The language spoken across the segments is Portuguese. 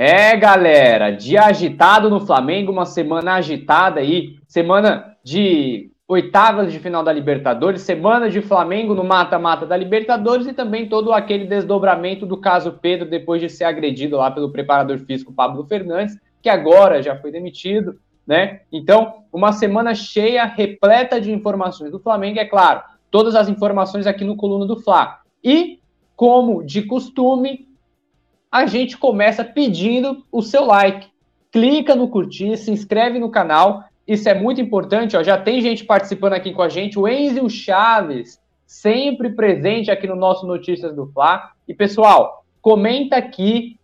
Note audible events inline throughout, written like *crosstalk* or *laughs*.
É, galera, dia agitado no Flamengo, uma semana agitada aí, semana de oitavas de final da Libertadores, semana de Flamengo no mata-mata da Libertadores e também todo aquele desdobramento do caso Pedro depois de ser agredido lá pelo preparador físico Pablo Fernandes, que agora já foi demitido, né? Então, uma semana cheia, repleta de informações do Flamengo, é claro, todas as informações aqui no Coluna do Fla. E, como de costume, a gente começa pedindo o seu like. Clica no curtir, se inscreve no canal. Isso é muito importante, ó. Já tem gente participando aqui com a gente. O Enzo Chaves, sempre presente aqui no nosso Notícias do Fla. E pessoal, comenta aqui,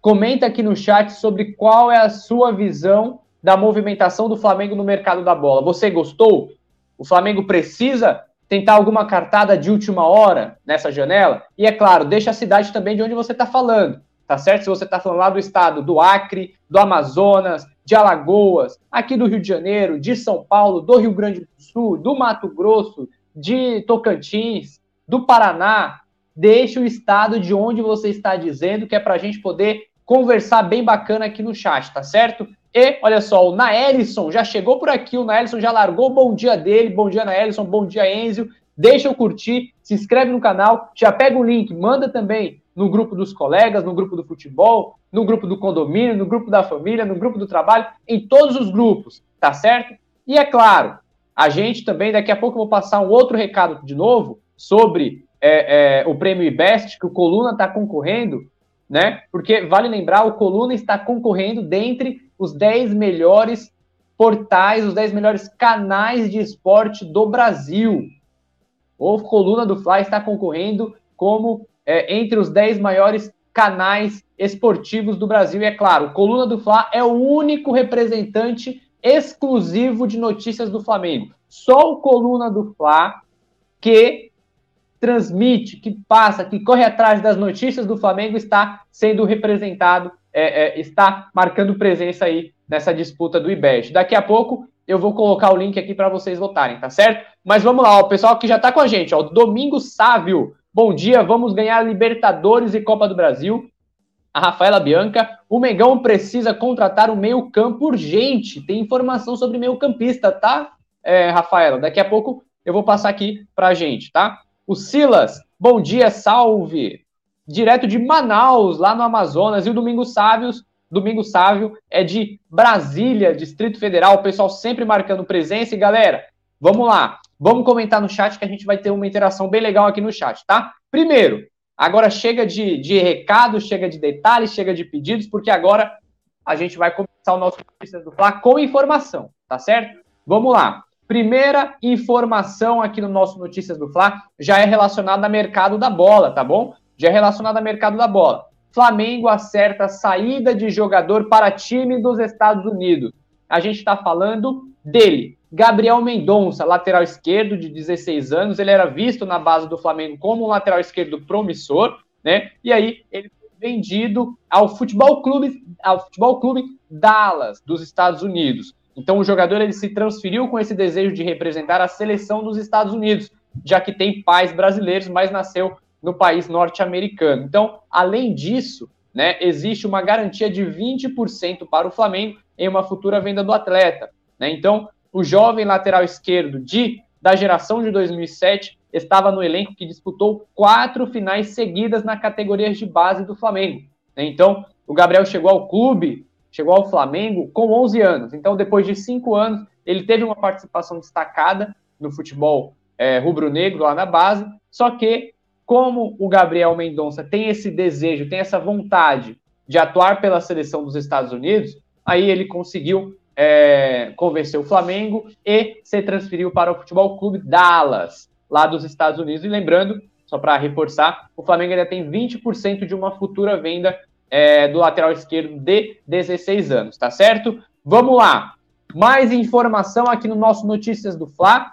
comenta aqui no chat sobre qual é a sua visão da movimentação do Flamengo no mercado da bola. Você gostou? O Flamengo precisa tentar alguma cartada de última hora nessa janela? E é claro, deixa a cidade também de onde você está falando tá certo? Se você está falando lá do estado do Acre, do Amazonas, de Alagoas, aqui do Rio de Janeiro, de São Paulo, do Rio Grande do Sul, do Mato Grosso, de Tocantins, do Paraná, deixe o estado de onde você está dizendo, que é para a gente poder conversar bem bacana aqui no chat, tá certo? E, olha só, o Naelison já chegou por aqui, o Naelison já largou o bom dia dele, bom dia Naelison, bom dia Enzio, deixa eu curtir, se inscreve no canal, já pega o link, manda também no grupo dos colegas, no grupo do futebol, no grupo do condomínio, no grupo da família, no grupo do trabalho, em todos os grupos, tá certo? E é claro, a gente também, daqui a pouco eu vou passar um outro recado de novo sobre é, é, o prêmio IBEST, que o Coluna está concorrendo, né? Porque vale lembrar, o Coluna está concorrendo dentre os 10 melhores portais, os 10 melhores canais de esporte do Brasil. O Coluna do Fly está concorrendo como é, entre os 10 maiores canais esportivos do Brasil. E é claro, Coluna do Fla é o único representante exclusivo de notícias do Flamengo. Só o Coluna do Fla que transmite, que passa, que corre atrás das notícias do Flamengo está sendo representado, é, é, está marcando presença aí nessa disputa do IBET. Daqui a pouco eu vou colocar o link aqui para vocês votarem, tá certo? Mas vamos lá, o pessoal que já está com a gente, ó, Domingo Sávio, Bom dia, vamos ganhar Libertadores e Copa do Brasil. A Rafaela Bianca, o Mengão precisa contratar um meio-campo urgente. Tem informação sobre meio-campista, tá, é, Rafaela? Daqui a pouco eu vou passar aqui pra gente, tá? O Silas, bom dia, salve! Direto de Manaus, lá no Amazonas. E o Domingo Sávios, Domingo Sávio é de Brasília, Distrito Federal. O pessoal sempre marcando presença. E galera, vamos lá. Vamos comentar no chat que a gente vai ter uma interação bem legal aqui no chat, tá? Primeiro, agora chega de, de recados, chega de detalhes, chega de pedidos, porque agora a gente vai começar o nosso Notícias do Fla com informação, tá certo? Vamos lá. Primeira informação aqui no nosso Notícias do Fla já é relacionada ao mercado da bola, tá bom? Já é relacionada ao mercado da bola. Flamengo acerta saída de jogador para time dos Estados Unidos. A gente está falando dele, Gabriel Mendonça, lateral esquerdo de 16 anos, ele era visto na base do Flamengo como um lateral esquerdo promissor, né? E aí ele foi vendido ao Futebol Clube, ao Futebol Clube Dallas dos Estados Unidos. Então o jogador ele se transferiu com esse desejo de representar a seleção dos Estados Unidos, já que tem pais brasileiros, mas nasceu no país norte-americano. Então, além disso, né, existe uma garantia de 20% para o Flamengo em uma futura venda do atleta. Né? Então, o jovem lateral esquerdo de da geração de 2007 estava no elenco que disputou quatro finais seguidas na categoria de base do Flamengo. Então, o Gabriel chegou ao clube, chegou ao Flamengo com 11 anos. Então, depois de cinco anos, ele teve uma participação destacada no futebol é, rubro-negro lá na base. Só que, como o Gabriel Mendonça tem esse desejo, tem essa vontade de atuar pela seleção dos Estados Unidos, aí ele conseguiu é, convenceu o Flamengo e se transferiu para o Futebol Clube Dallas, lá dos Estados Unidos. E lembrando, só para reforçar, o Flamengo ainda tem 20% de uma futura venda é, do lateral esquerdo de 16 anos, tá certo? Vamos lá. Mais informação aqui no nosso Notícias do Fla.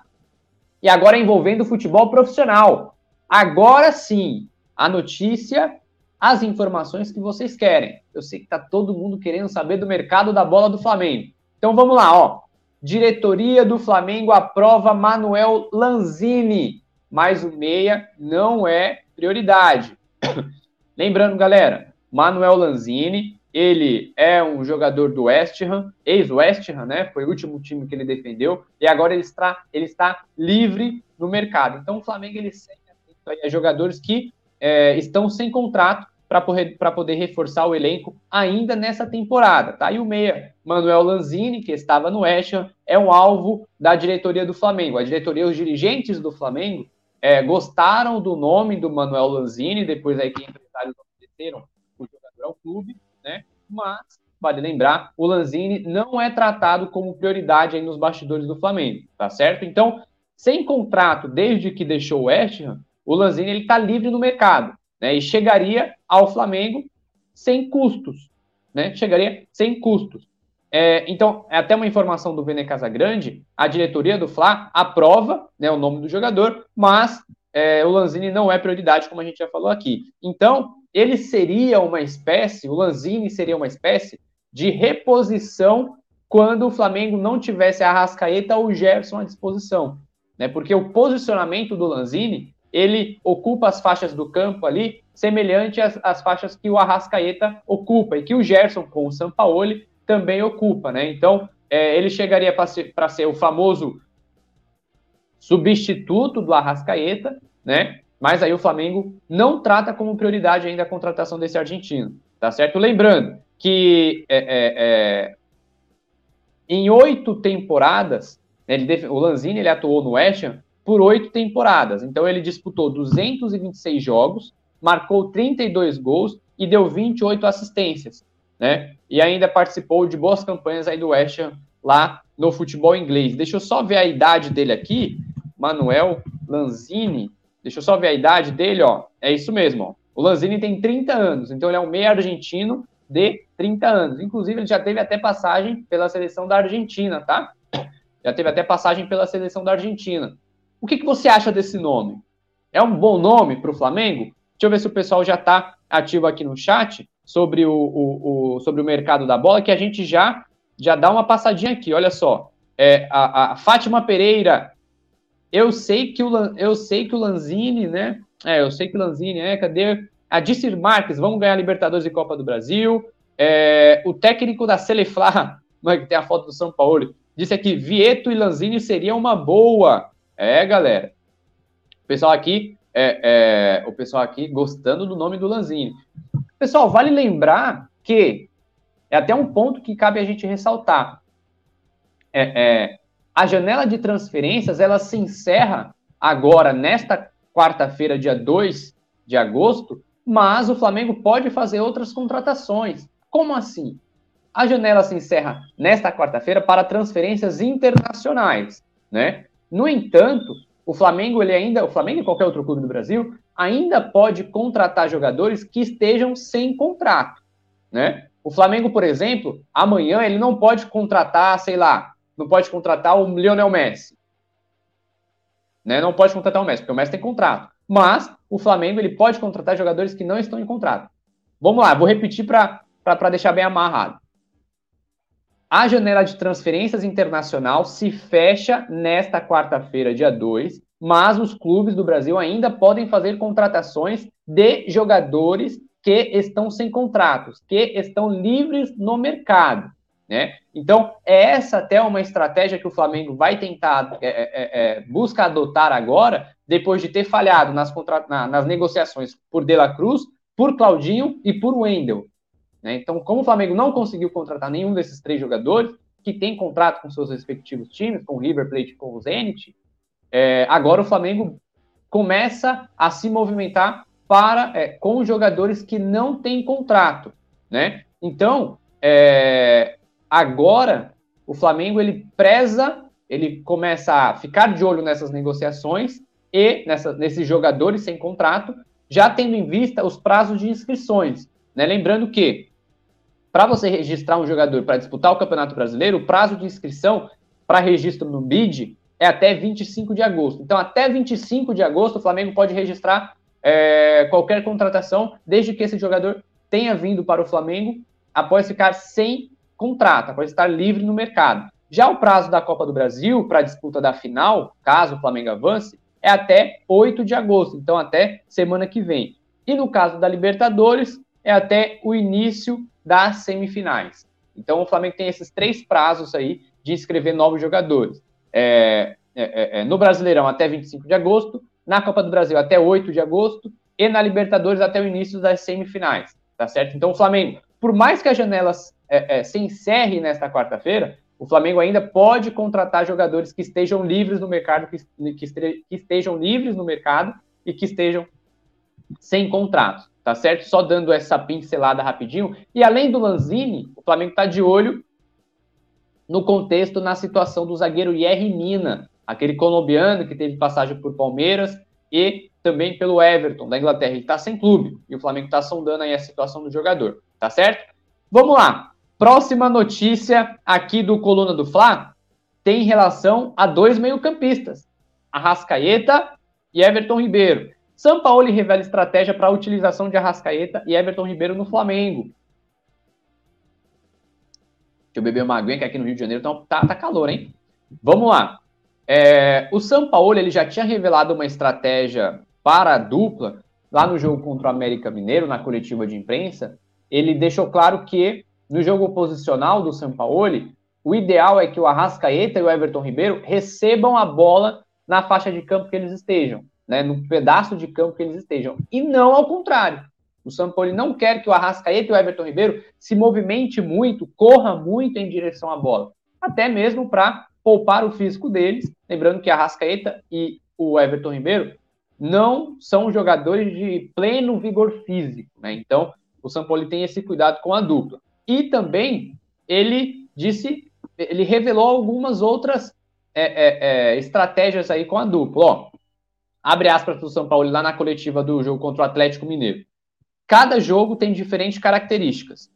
E agora envolvendo o futebol profissional. Agora sim, a notícia, as informações que vocês querem. Eu sei que tá todo mundo querendo saber do mercado da bola do Flamengo. Então vamos lá, ó. Diretoria do Flamengo aprova Manuel Lanzini, mas o meia não é prioridade. *coughs* Lembrando, galera, Manuel Lanzini ele é um jogador do West Ham, ex-West Ham, né? Foi o último time que ele defendeu, e agora ele está, ele está livre no mercado. Então o Flamengo ele segue a jogadores que é, estão sem contrato para poder, reforçar o elenco ainda nessa temporada. Tá? E o meia, Manuel Lanzini, que estava no West Ham, é um alvo da diretoria do Flamengo. A diretoria, os dirigentes do Flamengo é, gostaram do nome do Manuel Lanzini, depois aí que empresários ofereceram o jogador ao clube, né? Mas, vale lembrar, o Lanzini não é tratado como prioridade aí nos bastidores do Flamengo, tá certo? Então, sem contrato desde que deixou o West Ham, o Lanzini ele está livre no mercado, né? E chegaria ao Flamengo sem custos, né? Chegaria sem custos. É, então, é até uma informação do Vene Casagrande, a diretoria do Fla aprova né, o nome do jogador, mas é, o Lanzini não é prioridade, como a gente já falou aqui. Então, ele seria uma espécie, o Lanzini seria uma espécie de reposição quando o Flamengo não tivesse a Rascaeta ou o Gerson à disposição. Né? Porque o posicionamento do Lanzini, ele ocupa as faixas do campo ali, semelhante às, às faixas que o Arrascaeta ocupa, e que o Gerson, com o Sampaoli, também ocupa, né? Então, é, ele chegaria para ser, ser o famoso substituto do Arrascaeta, né? Mas aí o Flamengo não trata como prioridade ainda a contratação desse argentino, tá certo? Lembrando que é, é, é em oito temporadas, né, ele, o Lanzini ele atuou no West Ham por oito temporadas. Então ele disputou 226 jogos, marcou 32 gols e deu 28 assistências né? E ainda participou de boas campanhas aí do West Ham lá no futebol inglês. Deixa eu só ver a idade dele aqui, Manuel Lanzini. Deixa eu só ver a idade dele, ó. É isso mesmo, ó. O Lanzini tem 30 anos, então ele é um meio argentino de 30 anos. Inclusive, ele já teve até passagem pela seleção da Argentina, tá? Já teve até passagem pela seleção da Argentina. O que, que você acha desse nome? É um bom nome para o Flamengo? Deixa eu ver se o pessoal já está ativo aqui no chat sobre o, o, o, sobre o mercado da bola, que a gente já, já dá uma passadinha aqui. Olha só. É, a, a Fátima Pereira, eu sei que o, eu sei que o Lanzini, né? É, eu sei que o Lanzini, é, cadê? A Dissir Marques, vamos ganhar Libertadores e Copa do Brasil. É, o técnico da Celeflá, *laughs* que tem a foto do São Paulo, disse aqui: Vieto e Lanzini seria uma boa. É, galera. O pessoal aqui, é, é, o pessoal aqui gostando do nome do Lanzini. Pessoal, vale lembrar que é até um ponto que cabe a gente ressaltar. É, é, a janela de transferências ela se encerra agora, nesta quarta-feira, dia 2 de agosto, mas o Flamengo pode fazer outras contratações. Como assim? A janela se encerra nesta quarta-feira para transferências internacionais, né? No entanto, o Flamengo, ele ainda, o Flamengo e qualquer outro clube do Brasil, ainda pode contratar jogadores que estejam sem contrato, né? O Flamengo, por exemplo, amanhã ele não pode contratar, sei lá, não pode contratar o Lionel Messi. Né? Não pode contratar o Messi, porque o Messi tem contrato. Mas o Flamengo ele pode contratar jogadores que não estão em contrato. Vamos lá, vou repetir para deixar bem amarrado. A janela de transferências internacional se fecha nesta quarta-feira, dia 2, mas os clubes do Brasil ainda podem fazer contratações de jogadores que estão sem contratos, que estão livres no mercado. Né? Então, é essa até uma estratégia que o Flamengo vai tentar, é, é, é, é busca adotar agora, depois de ter falhado nas, contra... Na, nas negociações por De La Cruz, por Claudinho e por Wendel. Né? Então, como o Flamengo não conseguiu contratar nenhum desses três jogadores, que tem contrato com seus respectivos times, com o River Plate e com o Zenit, é, agora o Flamengo começa a se movimentar para é, com jogadores que não têm contrato, né? Então, é, agora o Flamengo ele preza, ele começa a ficar de olho nessas negociações e nessa, nesses jogadores sem contrato, já tendo em vista os prazos de inscrições. Né? Lembrando que para você registrar um jogador para disputar o Campeonato Brasileiro, o prazo de inscrição para registro no BID é até 25 de agosto. Então, até 25 de agosto, o Flamengo pode registrar é, qualquer contratação, desde que esse jogador tenha vindo para o Flamengo após ficar sem contrato, após estar livre no mercado. Já o prazo da Copa do Brasil para a disputa da final, caso o Flamengo avance, é até 8 de agosto, então até semana que vem. E no caso da Libertadores, é até o início das semifinais. Então o Flamengo tem esses três prazos aí de inscrever novos jogadores. É, é, é, é no Brasileirão até 25 de agosto, na Copa do Brasil até 8 de agosto e na Libertadores até o início das semifinais, tá certo? Então o Flamengo, por mais que a janela é, é, se encerre nesta quarta-feira, o Flamengo ainda pode contratar jogadores que estejam livres no mercado, que, que, estejam livres no mercado e que estejam sem contrato, tá certo? Só dando essa pincelada rapidinho. E além do Lanzini, o Flamengo está de olho no contexto, na situação do zagueiro Yerry Mina, aquele colombiano que teve passagem por Palmeiras e também pelo Everton da Inglaterra. Ele está sem clube e o Flamengo está sondando aí a situação do jogador, tá certo? Vamos lá. Próxima notícia aqui do Coluna do Fla tem relação a dois meio-campistas, Arrascaeta e Everton Ribeiro. São Paulo revela estratégia para a utilização de Arrascaeta e Everton Ribeiro no Flamengo. Deixa eu beber uma aguinha, que aqui no Rio de Janeiro tá, tá, tá calor, hein? Vamos lá. É, o São Paulo ele já tinha revelado uma estratégia para a dupla lá no jogo contra o América Mineiro, na coletiva de imprensa. Ele deixou claro que no jogo posicional do São Paulo, o ideal é que o Arrascaeta e o Everton Ribeiro recebam a bola na faixa de campo que eles estejam, né, no pedaço de campo que eles estejam, e não ao contrário. O Paulo não quer que o Arrascaeta e o Everton Ribeiro se movimente muito, corra muito em direção à bola, até mesmo para poupar o físico deles. Lembrando que a Arrascaeta e o Everton Ribeiro não são jogadores de pleno vigor físico, né? Então, o Paulo tem esse cuidado com a dupla. E também ele disse, ele revelou algumas outras é, é, é, estratégias aí com a dupla. Ó, abre aspas para o São Paulo lá na coletiva do jogo contra o Atlético Mineiro. Cada jogo tem diferentes características.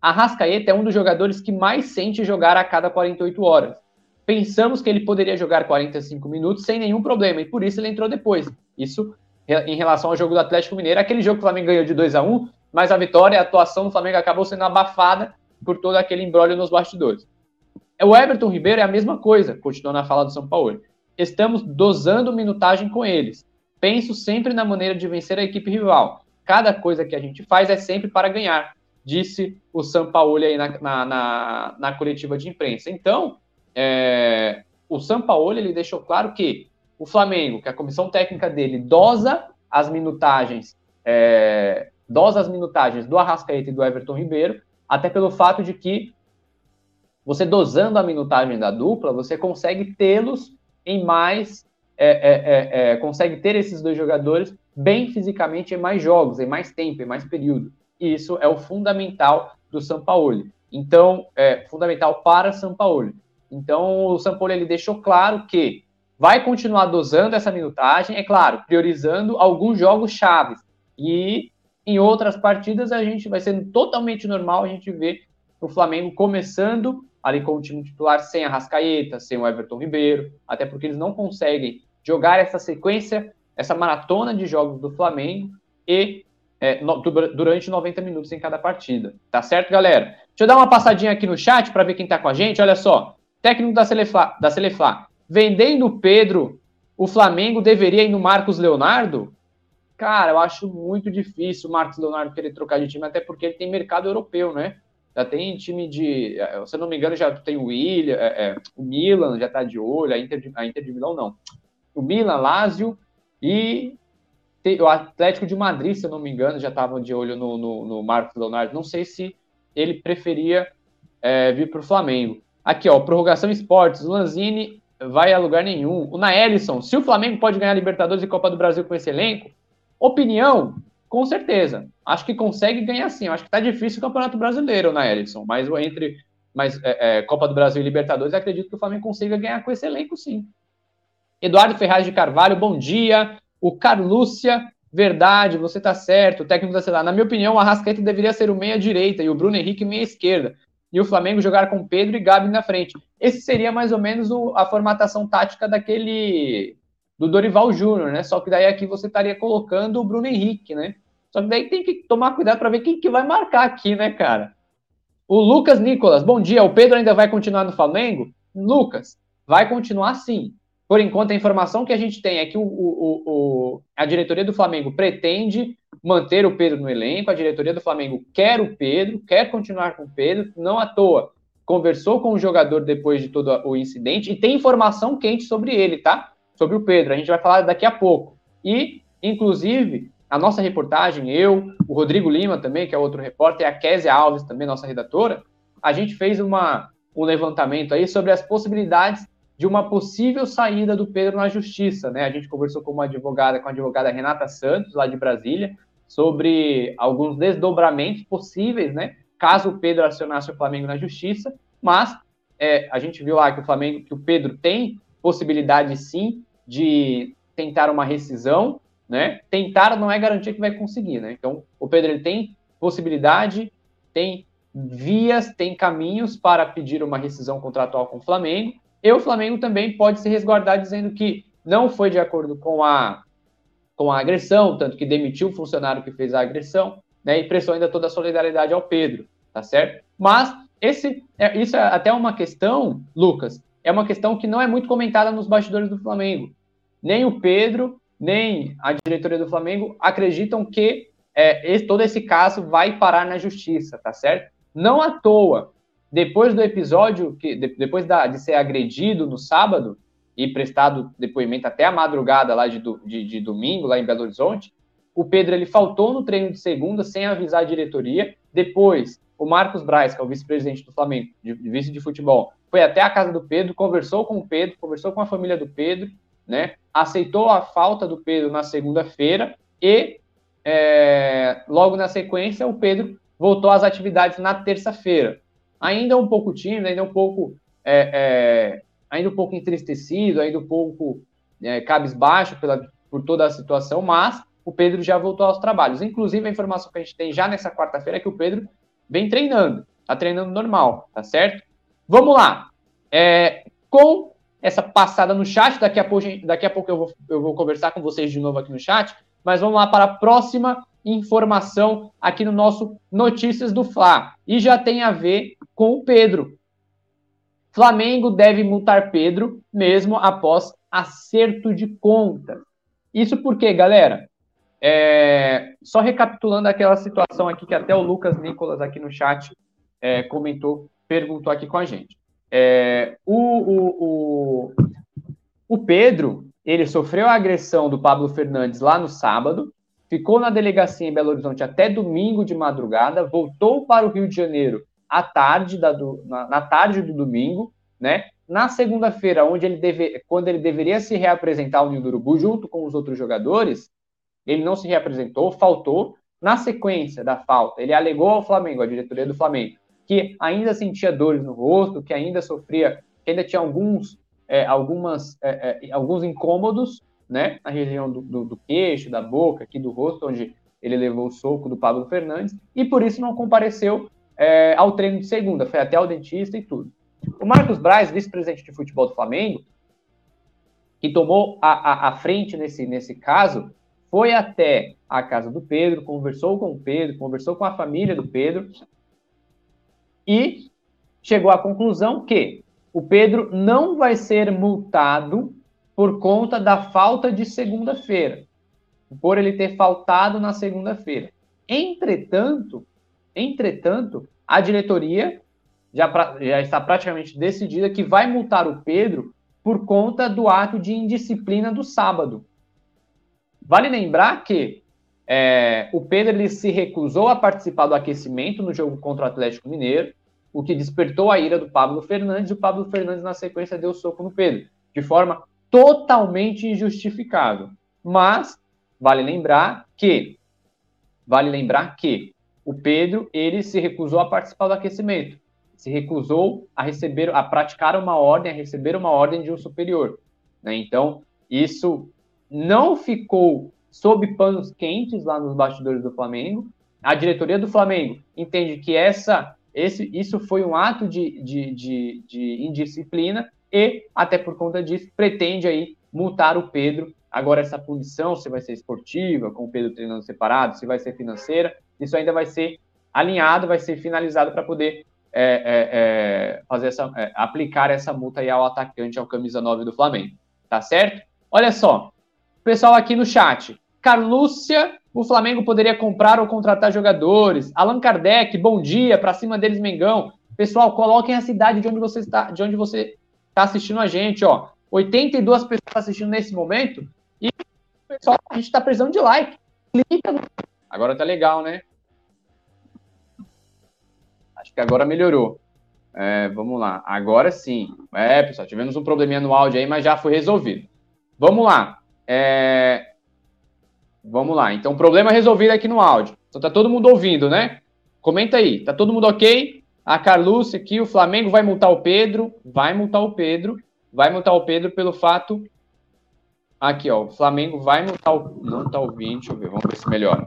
A Rascaeta é um dos jogadores que mais sente jogar a cada 48 horas. Pensamos que ele poderia jogar 45 minutos sem nenhum problema, e por isso ele entrou depois. Isso em relação ao jogo do Atlético Mineiro. Aquele jogo que o Flamengo ganhou de 2 a 1 mas a vitória, a atuação do Flamengo acabou sendo abafada por todo aquele embrólio nos bastidores. O Everton Ribeiro é a mesma coisa, continuando a fala do São Paulo. Estamos dosando minutagem com eles. Penso sempre na maneira de vencer a equipe rival. Cada coisa que a gente faz é sempre para ganhar, disse o São Paulo aí na, na, na, na coletiva de imprensa. Então, é, o São Paulo ele deixou claro que o Flamengo, que a comissão técnica dele dosa as minutagens é, dosa as minutagens do Arrascaeta e do Everton Ribeiro, até pelo fato de que você dosando a minutagem da dupla, você consegue tê-los em mais. É, é, é, é, consegue ter esses dois jogadores bem fisicamente em mais jogos, em mais tempo, em mais período. E isso é o fundamental do São Paulo. Então, é fundamental para São Paulo. Então, o São Paulo ele deixou claro que vai continuar dosando essa minutagem, é claro, priorizando alguns jogos chaves. E em outras partidas, a gente vai sendo totalmente normal a gente ver o Flamengo começando ali com o time titular sem a Rascaeta, sem o Everton Ribeiro, até porque eles não conseguem jogar essa sequência, essa maratona de jogos do Flamengo e é, no, durante 90 minutos em cada partida. Tá certo, galera? Deixa eu dar uma passadinha aqui no chat para ver quem tá com a gente. Olha só, técnico da Celefá, da vendendo o Pedro, o Flamengo deveria ir no Marcos Leonardo? Cara, eu acho muito difícil o Marcos Leonardo querer trocar de time, até porque ele tem mercado europeu, né? Já tem time de. Eh, se eu não me engano, já tem o William, é, é, o Milan já está de olho, a Inter de, a Inter de Milão não. O Milan, Lazio e o Atlético de Madrid, se eu não me engano, já estavam de olho no, no, no, Marcos Leonardo. Não sei se ele preferia é, vir para o Flamengo. Aqui, ó, prorrogação esportes. O Lanzini vai a lugar nenhum. O Naelison, se o Flamengo pode ganhar Libertadores e Copa do Brasil com esse elenco, Opinião, com certeza. Acho que consegue ganhar sim. Acho que tá difícil o Campeonato Brasileiro, né, Ellison? Mas entre mas, é, é, Copa do Brasil e Libertadores, acredito que o Flamengo consiga ganhar com esse elenco, sim. Eduardo Ferraz de Carvalho, bom dia. O Carlúcia, verdade, você tá certo. O técnico da Celar. Na minha opinião, o Arrascaeta deveria ser o meia-direita e o Bruno Henrique meia-esquerda. E o Flamengo jogar com Pedro e Gabi na frente. Esse seria mais ou menos o, a formatação tática daquele do Dorival Júnior, né? Só que daí aqui você estaria colocando o Bruno Henrique, né? Só que daí tem que tomar cuidado para ver quem que vai marcar aqui, né, cara? O Lucas Nicolas, bom dia. O Pedro ainda vai continuar no Flamengo? Lucas, vai continuar sim. Por enquanto, a informação que a gente tem é que o, o, o, a diretoria do Flamengo pretende manter o Pedro no elenco, a diretoria do Flamengo quer o Pedro, quer continuar com o Pedro, não à toa. Conversou com o jogador depois de todo o incidente e tem informação quente sobre ele, tá? Sobre o Pedro. A gente vai falar daqui a pouco. E, inclusive, a nossa reportagem, eu, o Rodrigo Lima também, que é outro repórter, e a Kézia Alves, também nossa redatora, a gente fez uma, um levantamento aí sobre as possibilidades de uma possível saída do Pedro na justiça, né? A gente conversou com uma advogada, com a advogada Renata Santos, lá de Brasília, sobre alguns desdobramentos possíveis, né? Caso o Pedro acionasse o Flamengo na justiça, mas é, a gente viu lá que o Flamengo, que o Pedro tem possibilidade sim de tentar uma rescisão, né? Tentar não é garantir que vai conseguir, né? Então, o Pedro ele tem possibilidade, tem vias, tem caminhos para pedir uma rescisão contratual com o Flamengo. E o Flamengo também pode se resguardar dizendo que não foi de acordo com a, com a agressão, tanto que demitiu o funcionário que fez a agressão, né? E prestou ainda toda a solidariedade ao Pedro, tá certo? Mas esse, é, isso é até uma questão, Lucas, é uma questão que não é muito comentada nos bastidores do Flamengo. Nem o Pedro, nem a diretoria do Flamengo acreditam que é, todo esse caso vai parar na justiça, tá certo? Não à toa, depois do episódio, que de, depois da, de ser agredido no sábado e prestado depoimento até a madrugada lá de, de, de domingo, lá em Belo Horizonte, o Pedro ele faltou no treino de segunda sem avisar a diretoria. Depois, o Marcos Braz, que é o vice-presidente do Flamengo, de, de vice de futebol, foi até a casa do Pedro, conversou com o Pedro, conversou com a família do Pedro, né? Aceitou a falta do Pedro na segunda-feira e é, logo na sequência o Pedro voltou às atividades na terça-feira. Ainda um pouco tímido, ainda um pouco é, é, ainda um pouco entristecido, ainda um pouco é, cabisbaixo pela, por toda a situação, mas o Pedro já voltou aos trabalhos. Inclusive, a informação que a gente tem já nessa quarta-feira é que o Pedro vem treinando, tá treinando normal, tá certo? Vamos lá. É, com essa passada no chat, daqui a pouco, daqui a pouco eu, vou, eu vou conversar com vocês de novo aqui no chat, mas vamos lá para a próxima informação aqui no nosso Notícias do Fla. E já tem a ver com o Pedro. Flamengo deve multar Pedro mesmo após acerto de conta. Isso porque, galera, é... só recapitulando aquela situação aqui que até o Lucas Nicolas aqui no chat é, comentou, perguntou aqui com a gente. É, o, o, o, o Pedro, ele sofreu a agressão do Pablo Fernandes lá no sábado, ficou na delegacia em Belo Horizonte até domingo de madrugada, voltou para o Rio de Janeiro à tarde da, do, na, na, tarde do domingo, né? Na segunda-feira, onde ele deve, quando ele deveria se reapresentar ao Ninho do Urubu junto com os outros jogadores, ele não se reapresentou, faltou. Na sequência da falta, ele alegou ao Flamengo, à diretoria do Flamengo, que ainda sentia dores no rosto, que ainda sofria, que ainda tinha alguns, é, algumas, é, é, alguns incômodos, né, na região do, do, do, queixo, da boca, aqui do rosto, onde ele levou o soco do Pablo Fernandes, e por isso não compareceu é, ao treino de segunda, foi até ao dentista e tudo. O Marcos Braz, vice-presidente de futebol do Flamengo, que tomou a, a, a frente nesse, nesse caso, foi até a casa do Pedro, conversou com o Pedro, conversou com a família do Pedro, e chegou à conclusão que o Pedro não vai ser multado por conta da falta de segunda-feira, por ele ter faltado na segunda-feira. Entretanto, entretanto, a diretoria já, já está praticamente decidida que vai multar o Pedro por conta do ato de indisciplina do sábado. Vale lembrar que é, o Pedro ele se recusou a participar do aquecimento no jogo contra o Atlético Mineiro o que despertou a ira do Pablo Fernandes, e o Pablo Fernandes, na sequência, deu soco no Pedro, de forma totalmente injustificável. Mas vale lembrar que vale lembrar que o Pedro ele se recusou a participar do aquecimento, se recusou a receber, a praticar uma ordem, a receber uma ordem de um superior. Né? Então isso não ficou sob panos quentes lá nos bastidores do Flamengo. A diretoria do Flamengo entende que essa esse, isso foi um ato de, de, de, de indisciplina e, até por conta disso, pretende aí multar o Pedro. Agora, essa punição, se vai ser esportiva, com o Pedro treinando separado, se vai ser financeira, isso ainda vai ser alinhado, vai ser finalizado para poder é, é, é, fazer essa, é, aplicar essa multa aí ao atacante, ao camisa 9 do Flamengo. Tá certo? Olha só, pessoal aqui no chat, Carlúcia, o Flamengo poderia comprar ou contratar jogadores. Allan Kardec, bom dia, para cima deles, Mengão. Pessoal, coloquem a cidade de onde você está, de onde você está assistindo a gente, ó. 82 pessoas assistindo nesse momento. E, pessoal, a gente está precisando de like. Clica no... Agora tá legal, né? Acho que agora melhorou. É, vamos lá. Agora sim. É, pessoal, tivemos um probleminha no áudio aí, mas já foi resolvido. Vamos lá. É... Vamos lá. Então, problema resolvido aqui no áudio. Então, tá todo mundo ouvindo, né? Comenta aí. Tá todo mundo ok? A Carlúcia aqui, o Flamengo vai multar o Pedro. Vai multar o Pedro. Vai multar o Pedro pelo fato. Aqui, ó. O Flamengo vai multar o. Não tá ouvindo, deixa eu ver. Vamos ver se melhora.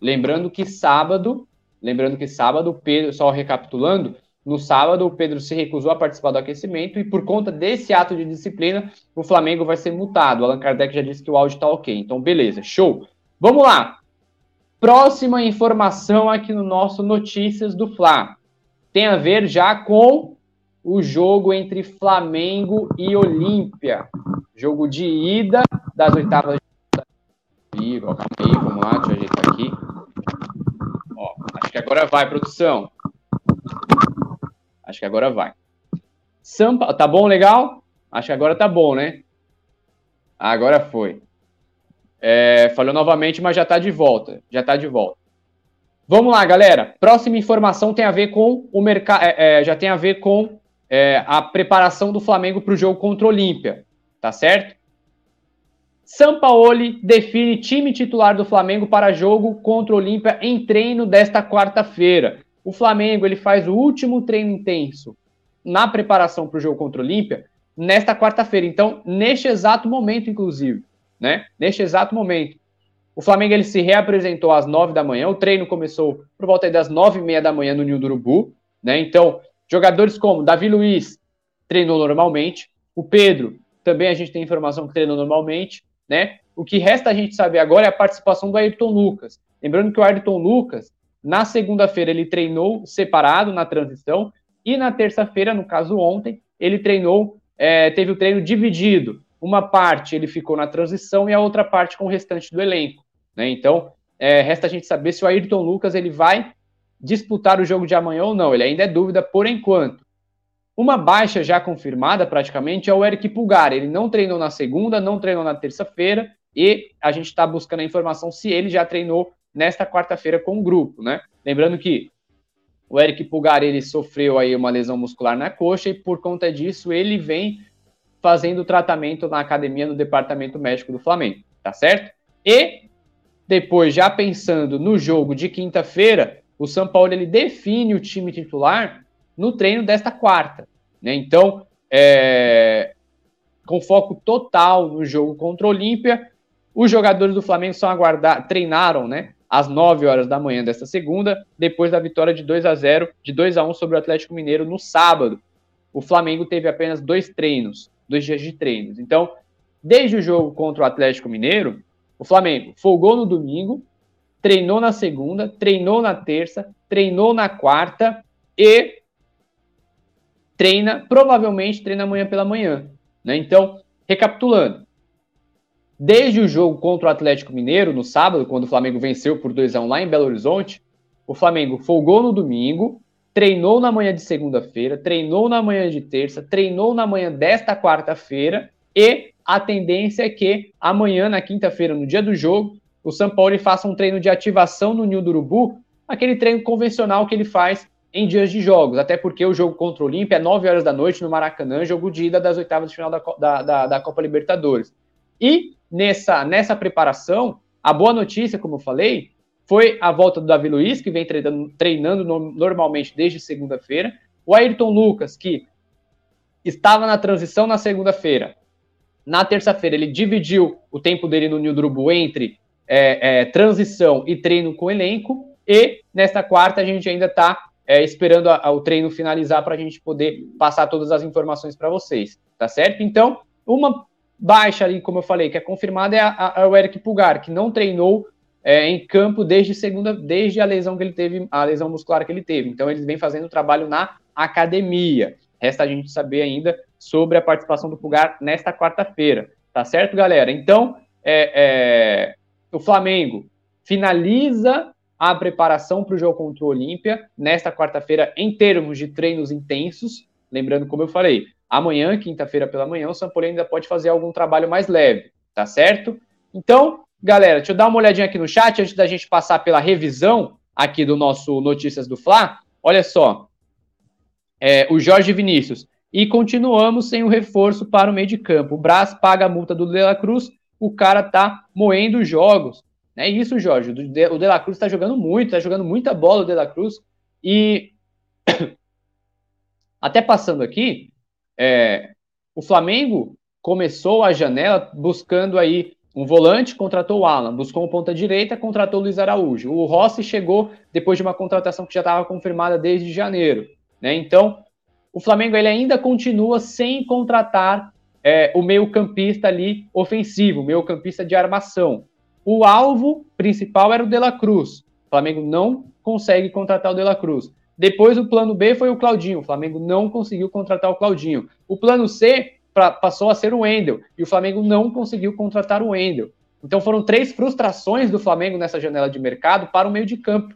Lembrando que sábado. Lembrando que sábado, o Pedro, só recapitulando, no sábado, o Pedro se recusou a participar do aquecimento e, por conta desse ato de disciplina, o Flamengo vai ser multado. Allan Kardec já disse que o áudio está ok. Então, beleza, show. Vamos lá. Próxima informação aqui no nosso Notícias do Fla. Tem a ver já com o jogo entre Flamengo e Olímpia. Jogo de ida das oitavas de. Calma aí, vamos lá, deixa eu ajeitar aqui. Ó, acho que agora vai, produção. Acho que agora vai. Sampa, tá bom, legal? Acho que agora tá bom, né? Agora foi. É, falou novamente, mas já tá de volta. Já tá de volta. Vamos lá, galera. Próxima informação tem a ver com o mercado. É, é, já tem a ver com é, a preparação do Flamengo para o jogo contra o Olímpia. Tá certo? Sampaoli define time titular do Flamengo para jogo contra o Olímpia em treino desta quarta-feira. O Flamengo ele faz o último treino intenso na preparação para o jogo contra o Olímpia nesta quarta-feira. Então, neste exato momento, inclusive, né? Neste exato momento. O Flamengo ele se reapresentou às nove da manhã. O treino começou por volta das nove e meia da manhã no Ninho do Urubu, né? Então, jogadores como Davi Luiz treinou normalmente. O Pedro também a gente tem informação que treinou normalmente, né? O que resta a gente saber agora é a participação do Ayrton Lucas. Lembrando que o Ayrton Lucas na segunda-feira, ele treinou separado na transição. E na terça-feira, no caso ontem, ele treinou, é, teve o treino dividido. Uma parte ele ficou na transição e a outra parte com o restante do elenco. Né? Então, é, resta a gente saber se o Ayrton Lucas ele vai disputar o jogo de amanhã ou não. Ele ainda é dúvida por enquanto. Uma baixa já confirmada praticamente é o Eric Pulgar. Ele não treinou na segunda, não treinou na terça-feira e a gente está buscando a informação se ele já treinou nesta quarta-feira com o grupo, né? Lembrando que o Eric Pulgar ele sofreu aí uma lesão muscular na coxa e por conta disso ele vem fazendo tratamento na academia no departamento médico do Flamengo, tá certo? E depois já pensando no jogo de quinta-feira, o São Paulo ele define o time titular no treino desta quarta, né? Então, é, com foco total no jogo contra o Olímpia, os jogadores do Flamengo são aguardar, treinaram, né? Às 9 horas da manhã desta segunda, depois da vitória de 2 a 0, de 2 a 1 sobre o Atlético Mineiro no sábado. O Flamengo teve apenas dois treinos, dois dias de treinos. Então, desde o jogo contra o Atlético Mineiro, o Flamengo folgou no domingo, treinou na segunda, treinou na terça, treinou na quarta e treina, provavelmente treina amanhã pela manhã. Né? Então, recapitulando, Desde o jogo contra o Atlético Mineiro, no sábado, quando o Flamengo venceu por 2 a 1 lá em Belo Horizonte, o Flamengo folgou no domingo, treinou na manhã de segunda-feira, treinou na manhã de terça, treinou na manhã desta quarta-feira e a tendência é que amanhã, na quinta-feira, no dia do jogo, o São Paulo faça um treino de ativação no Ninho do Urubu, aquele treino convencional que ele faz em dias de jogos, até porque o jogo contra o Olímpia é 9 horas da noite no Maracanã, jogo de ida das oitavas de final da, da, da, da Copa Libertadores. E nessa, nessa preparação, a boa notícia, como eu falei, foi a volta do Davi Luiz, que vem treinando, treinando no, normalmente desde segunda-feira. O Ayrton Lucas, que estava na transição na segunda-feira. Na terça-feira, ele dividiu o tempo dele no Nil Drubu entre é, é, transição e treino com elenco. E nesta quarta, a gente ainda está é, esperando a, a, o treino finalizar para a gente poder passar todas as informações para vocês. Tá certo? Então, uma baixa ali, como eu falei, que é confirmada, é a, a, o Eric Pulgar, que não treinou é, em campo desde segunda, desde a lesão que ele teve, a lesão muscular que ele teve. Então eles vêm fazendo trabalho na academia. Resta a gente saber ainda sobre a participação do Pulgar nesta quarta-feira. Tá certo, galera? Então, é, é, o Flamengo finaliza a preparação para o jogo contra o Olímpia nesta quarta-feira em termos de treinos intensos. Lembrando, como eu falei, amanhã, quinta-feira pela manhã, o Paulo ainda pode fazer algum trabalho mais leve, tá certo? Então, galera, deixa eu dar uma olhadinha aqui no chat antes da gente passar pela revisão aqui do nosso Notícias do Fla. Olha só, é, o Jorge Vinícius. E continuamos sem o reforço para o meio de campo. O Brás paga a multa do De La Cruz, o cara tá moendo jogos. É isso, Jorge. O De La Cruz está jogando muito, está jogando muita bola o De La Cruz. E *coughs* até passando aqui, é, o Flamengo começou a janela buscando aí um volante, contratou o Alan, buscou um ponta direita, contratou o Luiz Araújo. O Rossi chegou depois de uma contratação que já estava confirmada desde janeiro. Né? Então, o Flamengo ele ainda continua sem contratar é, o meio-campista ali ofensivo, meio-campista de armação. O alvo principal era o De La Cruz. O Flamengo não consegue contratar o De La Cruz. Depois o plano B foi o Claudinho. O Flamengo não conseguiu contratar o Claudinho. O plano C pra, passou a ser o Wendel. E o Flamengo não conseguiu contratar o Wendel. Então foram três frustrações do Flamengo nessa janela de mercado para o meio de campo.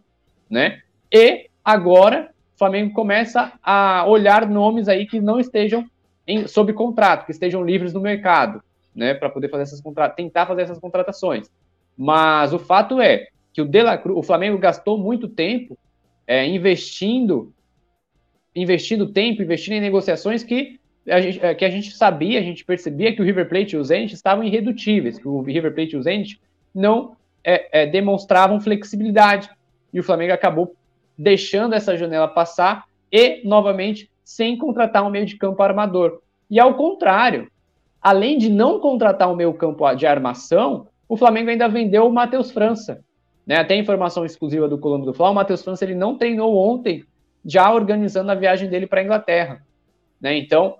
Né? E agora o Flamengo começa a olhar nomes aí que não estejam em, sob contrato, que estejam livres no mercado, né, para poder fazer essas tentar fazer essas contratações. Mas o fato é que o, o Flamengo gastou muito tempo é, investindo, investindo tempo, investindo em negociações que a, gente, é, que a gente sabia, a gente percebia que o River Plate e o Zenit estavam irredutíveis, que o River Plate e o Zenit não é, é, demonstravam flexibilidade. E o Flamengo acabou deixando essa janela passar e, novamente, sem contratar um meio de campo armador. E ao contrário, além de não contratar um meio campo de armação, o Flamengo ainda vendeu o Matheus França. Né? Até informação exclusiva do Colombo do Fla, o Matheus França ele não treinou ontem, já organizando a viagem dele para a Inglaterra. Né? Então,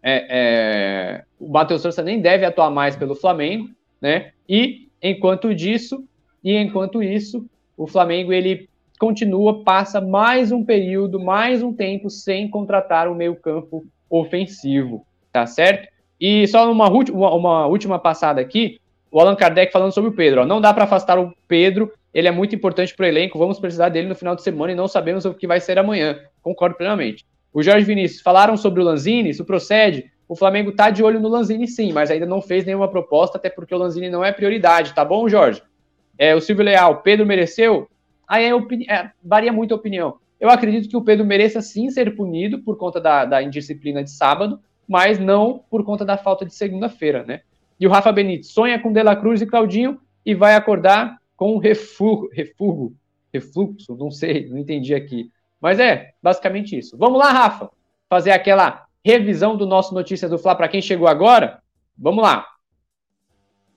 é, é, o Matheus França nem deve atuar mais pelo Flamengo, né? E enquanto disso, e enquanto isso, o Flamengo ele continua, passa mais um período, mais um tempo sem contratar o meio-campo ofensivo, tá certo? E só uma, uma, última passada aqui, o Allan Kardec falando sobre o Pedro. Ó, não dá para afastar o Pedro, ele é muito importante para o elenco, vamos precisar dele no final de semana e não sabemos o que vai ser amanhã. Concordo plenamente. O Jorge Vinícius, falaram sobre o Lanzini, isso procede. O Flamengo tá de olho no Lanzini sim, mas ainda não fez nenhuma proposta, até porque o Lanzini não é prioridade, tá bom, Jorge? É, o Silvio Leal, Pedro mereceu? Aí é, é, varia muito a opinião. Eu acredito que o Pedro mereça sim ser punido por conta da, da indisciplina de sábado, mas não por conta da falta de segunda-feira, né? E o Rafa Benítez sonha com De La Cruz e Claudinho e vai acordar com refluxo, refluxo, refluxo, não sei, não entendi aqui. Mas é basicamente isso. Vamos lá, Rafa, fazer aquela revisão do nosso Notícias do Fla para quem chegou agora. Vamos lá.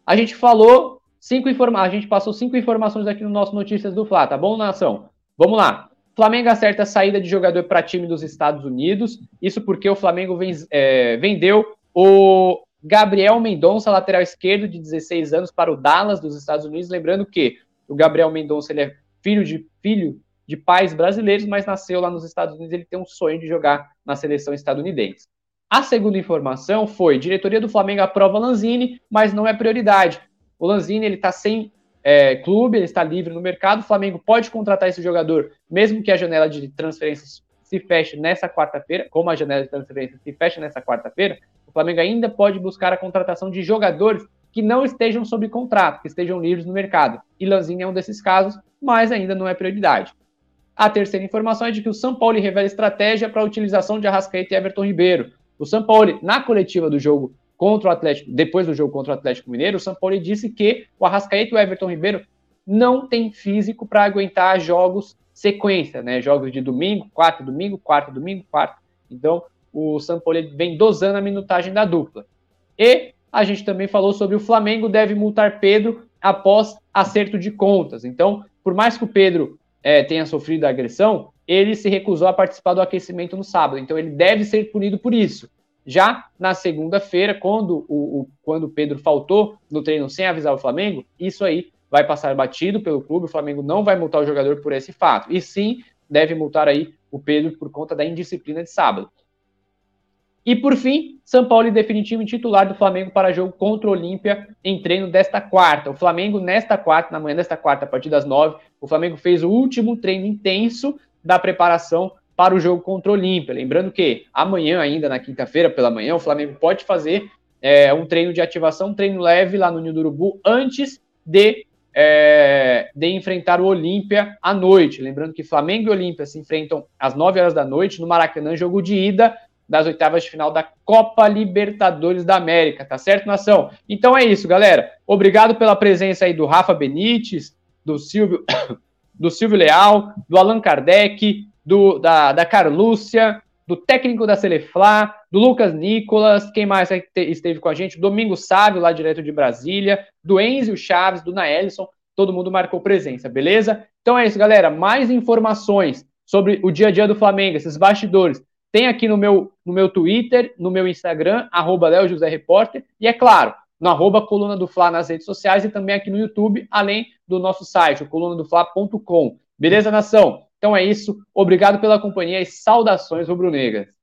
A gente falou Cinco informa a gente passou cinco informações aqui no nosso Notícias do Fla, tá bom, nação? Vamos lá. Flamengo acerta a saída de jogador para time dos Estados Unidos. Isso porque o Flamengo vem, é, vendeu o Gabriel Mendonça, lateral esquerdo de 16 anos, para o Dallas dos Estados Unidos. Lembrando que o Gabriel Mendonça ele é filho de filho de pais brasileiros, mas nasceu lá nos Estados Unidos. Ele tem um sonho de jogar na seleção estadunidense. A segunda informação foi: diretoria do Flamengo aprova Lanzini, mas não é prioridade. O Lanzini ele está sem é, clube, ele está livre no mercado. O Flamengo pode contratar esse jogador, mesmo que a janela de transferências se feche nessa quarta-feira, como a janela de transferências se fecha nessa quarta-feira, o Flamengo ainda pode buscar a contratação de jogadores que não estejam sob contrato, que estejam livres no mercado. E Lanzini é um desses casos, mas ainda não é prioridade. A terceira informação é de que o São Paulo revela estratégia para a utilização de Arrascaeta e Everton Ribeiro. O São Paulo, na coletiva do jogo contra o Atlético, depois do jogo contra o Atlético Mineiro, o Sampoli disse que o Arrascaeta e o Everton Ribeiro não tem físico para aguentar jogos sequência, né? Jogos de domingo, quarto domingo, quarto domingo, quarto. Então, o Sampoli vem dosando a minutagem da dupla. E a gente também falou sobre o Flamengo deve multar Pedro após acerto de contas. Então, por mais que o Pedro é, tenha sofrido a agressão, ele se recusou a participar do aquecimento no sábado. Então, ele deve ser punido por isso. Já na segunda-feira, quando o, o, quando o Pedro faltou no treino sem avisar o Flamengo, isso aí vai passar batido pelo clube. O Flamengo não vai multar o jogador por esse fato. E sim, deve multar aí o Pedro por conta da indisciplina de sábado. E por fim, São Paulo definitivo titular do Flamengo para jogo contra o Olímpia em treino desta quarta. O Flamengo, nesta quarta, na manhã desta quarta, a partir das nove, o Flamengo fez o último treino intenso da preparação para o jogo contra o Olímpia. Lembrando que amanhã, ainda na quinta-feira pela manhã, o Flamengo pode fazer é, um treino de ativação, um treino leve lá no Ninho do Urubu, antes de, é, de enfrentar o Olímpia à noite. Lembrando que Flamengo e Olímpia se enfrentam às 9 horas da noite no Maracanã, jogo de ida das oitavas de final da Copa Libertadores da América, tá certo, nação? Então é isso, galera. Obrigado pela presença aí do Rafa Benites, do Silvio, *coughs* do Silvio Leal, do Allan Kardec, do, da, da Carlúcia, do técnico da Celeflá, do Lucas Nicolas, quem mais esteve com a gente? Domingo Sávio, lá direto de Brasília, do Enzio Chaves, do Naelson, todo mundo marcou presença, beleza? Então é isso, galera. Mais informações sobre o dia a dia do Flamengo, esses bastidores, tem aqui no meu, no meu Twitter, no meu Instagram, arroba e é claro, no arroba Coluna do Fla nas redes sociais e também aqui no YouTube, além do nosso site, colunadofla.com. Beleza, nação? Então é isso. Obrigado pela companhia e saudações rubro-negras.